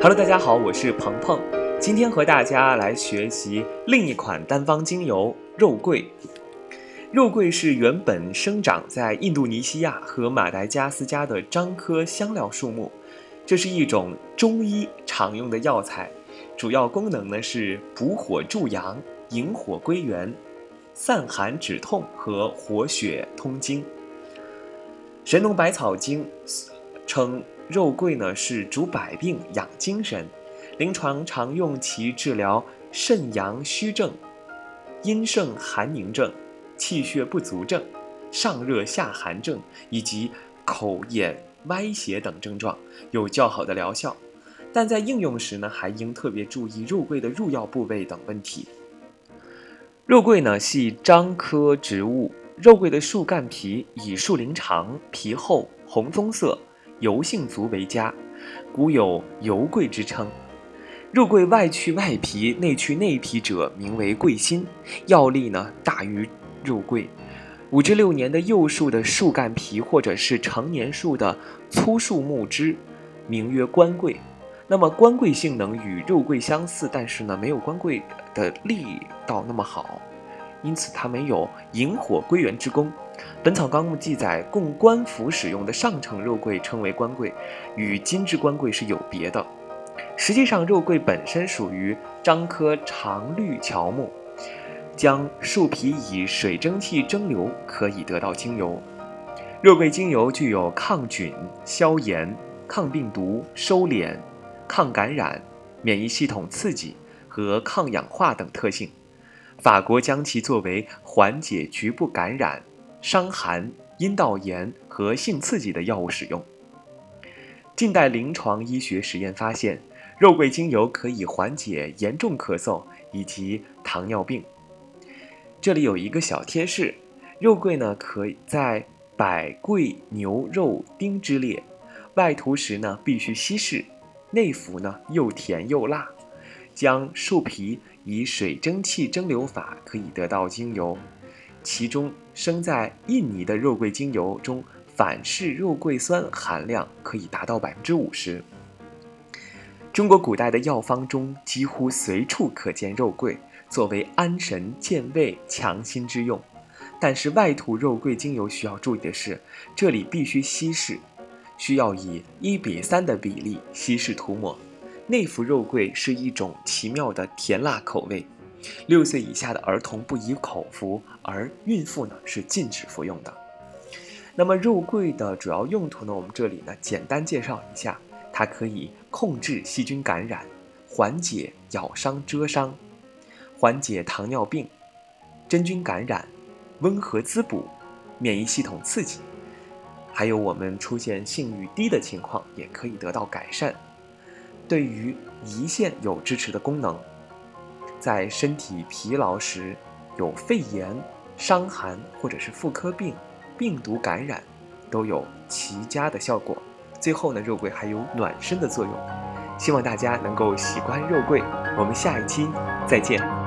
Hello，大家好，我是鹏鹏，今天和大家来学习另一款单方精油肉桂。肉桂是原本生长在印度尼西亚和马达加斯加的樟科香料树木，这是一种中医常用的药材，主要功能呢是补火助阳、引火归元、散寒止痛和活血通经。《神农百草经》称。肉桂呢是主百病养精神，临床常用其治疗肾阳虚症、阴盛寒凝症、气血不足症、上热下寒症以及口眼歪斜等症状，有较好的疗效。但在应用时呢，还应特别注意肉桂的入药部位等问题。肉桂呢系樟科植物，肉桂的树干皮以树龄长、皮厚、红棕色。油性足为佳，古有油桂之称。肉桂外去外皮，内去内皮者，名为桂心。药力呢大于肉桂。五至六年的幼树的树干皮，或者是成年树的粗树木枝，名曰官桂。那么官桂性能与肉桂相似，但是呢没有官桂的力道那么好。因此，它没有引火归元之功。《本草纲目》记载，供官府使用的上乘肉桂称为官桂，与金枝官桂是有别的。实际上，肉桂本身属于樟科常绿乔木，将树皮以水蒸气蒸馏，可以得到精油。肉桂精油具有抗菌、消炎、抗病毒、收敛、抗感染、免疫系统刺激和抗氧化等特性。法国将其作为缓解局部感染、伤寒、阴道炎和性刺激的药物使用。近代临床医学实验发现，肉桂精油可以缓解严重咳嗽以及糖尿病。这里有一个小贴士：肉桂呢，可以在百桂牛肉丁之列，外涂时呢必须稀释，内服呢又甜又辣。将树皮以水蒸气蒸馏法可以得到精油，其中生在印尼的肉桂精油中反式肉桂酸含量可以达到百分之五十。中国古代的药方中几乎随处可见肉桂，作为安神健胃强心之用。但是外涂肉桂精油需要注意的是，这里必须稀释，需要以一比三的比例稀释涂抹。内服肉桂是一种奇妙的甜辣口味，六岁以下的儿童不宜口服，而孕妇呢是禁止服用的。那么肉桂的主要用途呢？我们这里呢简单介绍一下，它可以控制细菌感染，缓解咬伤蛰伤，缓解糖尿病、真菌感染，温和滋补，免疫系统刺激，还有我们出现性欲低的情况也可以得到改善。对于胰腺有支持的功能，在身体疲劳时，有肺炎、伤寒或者是妇科病、病毒感染，都有奇佳的效果。最后呢，肉桂还有暖身的作用，希望大家能够喜欢肉桂。我们下一期再见。